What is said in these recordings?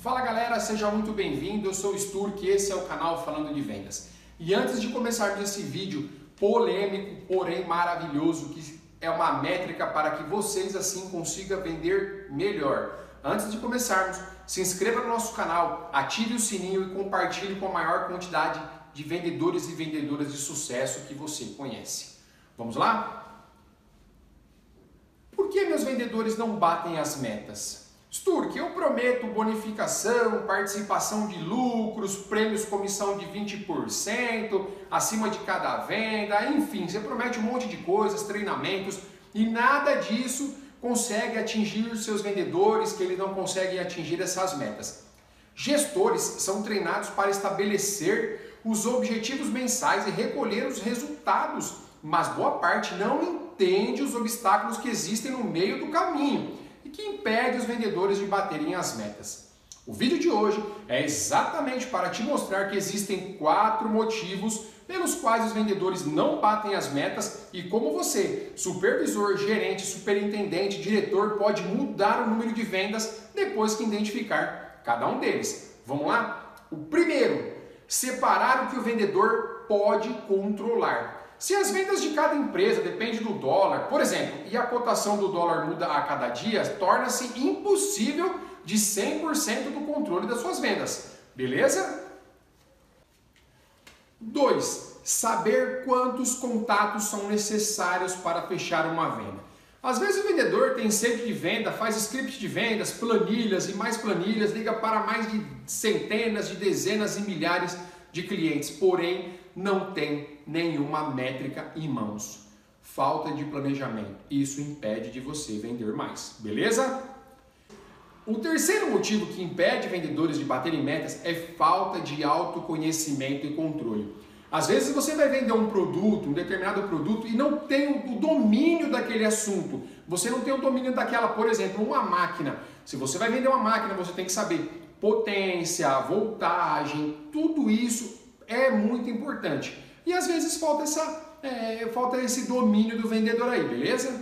Fala galera, seja muito bem-vindo. Eu sou o Sturk esse é o canal Falando de Vendas. E antes de começarmos esse vídeo polêmico, porém maravilhoso, que é uma métrica para que vocês assim consigam vender melhor. Antes de começarmos, se inscreva no nosso canal, ative o sininho e compartilhe com a maior quantidade de vendedores e vendedoras de sucesso que você conhece. Vamos lá? Por que meus vendedores não batem as metas? Sturk, eu prometo bonificação, participação de lucros, prêmios comissão de 20%, acima de cada venda, enfim, você promete um monte de coisas, treinamentos e nada disso consegue atingir os seus vendedores, que eles não conseguem atingir essas metas. Gestores são treinados para estabelecer os objetivos mensais e recolher os resultados, mas boa parte não entende os obstáculos que existem no meio do caminho que impede os vendedores de baterem as metas. O vídeo de hoje é exatamente para te mostrar que existem quatro motivos pelos quais os vendedores não batem as metas e como você, supervisor, gerente, superintendente, diretor, pode mudar o número de vendas depois que identificar cada um deles. Vamos lá? O primeiro, separar o que o vendedor pode controlar. Se as vendas de cada empresa dependem do dólar, por exemplo, e a cotação do dólar muda a cada dia, torna-se impossível de 100% do controle das suas vendas. Beleza? 2. Saber quantos contatos são necessários para fechar uma venda. Às vezes o vendedor tem sede de venda, faz script de vendas, planilhas e mais planilhas, liga para mais de centenas, de dezenas e milhares de clientes, porém não tem nenhuma métrica em mãos. Falta de planejamento. Isso impede de você vender mais, beleza? O terceiro motivo que impede vendedores de baterem metas é falta de autoconhecimento e controle. Às vezes você vai vender um produto, um determinado produto, e não tem o domínio daquele assunto. Você não tem o domínio daquela, por exemplo, uma máquina. Se você vai vender uma máquina, você tem que saber potência, voltagem, tudo isso é muito importante. E às vezes falta, essa, é, falta esse domínio do vendedor aí, beleza?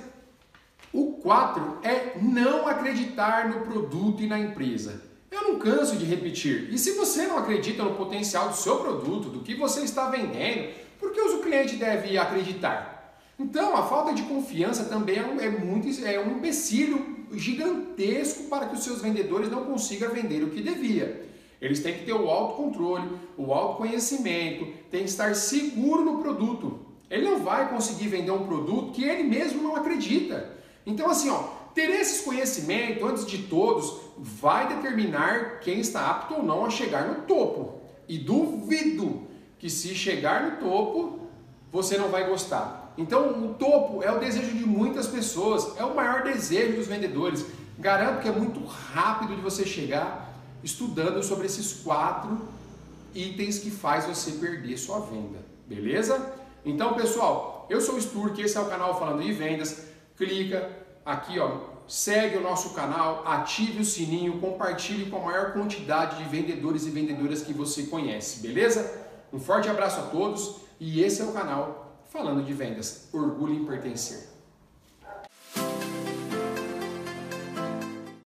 O 4 é não acreditar no produto e na empresa. Eu não canso de repetir. E se você não acredita no potencial do seu produto, do que você está vendendo, por que o cliente deve acreditar? Então, a falta de confiança também é, um, é muito é um empecilho gigantesco para que os seus vendedores não consigam vender o que devia. Eles têm que ter o autocontrole, o autoconhecimento, tem que estar seguro no produto. Ele não vai conseguir vender um produto que ele mesmo não acredita. Então, assim, ó, ter esses conhecimentos, antes de todos, vai determinar quem está apto ou não a chegar no topo. E duvido que se chegar no topo, você não vai gostar. Então, o topo é o desejo de muitas pessoas, é o maior desejo dos vendedores. Garanto que é muito rápido de você chegar estudando sobre esses quatro itens que faz você perder sua venda, beleza? Então, pessoal, eu sou o Sturk, esse é o canal falando de vendas. Clica aqui, ó, segue o nosso canal, ative o sininho, compartilhe com a maior quantidade de vendedores e vendedoras que você conhece, beleza? Um forte abraço a todos e esse é o canal Falando de Vendas. Orgulho em pertencer.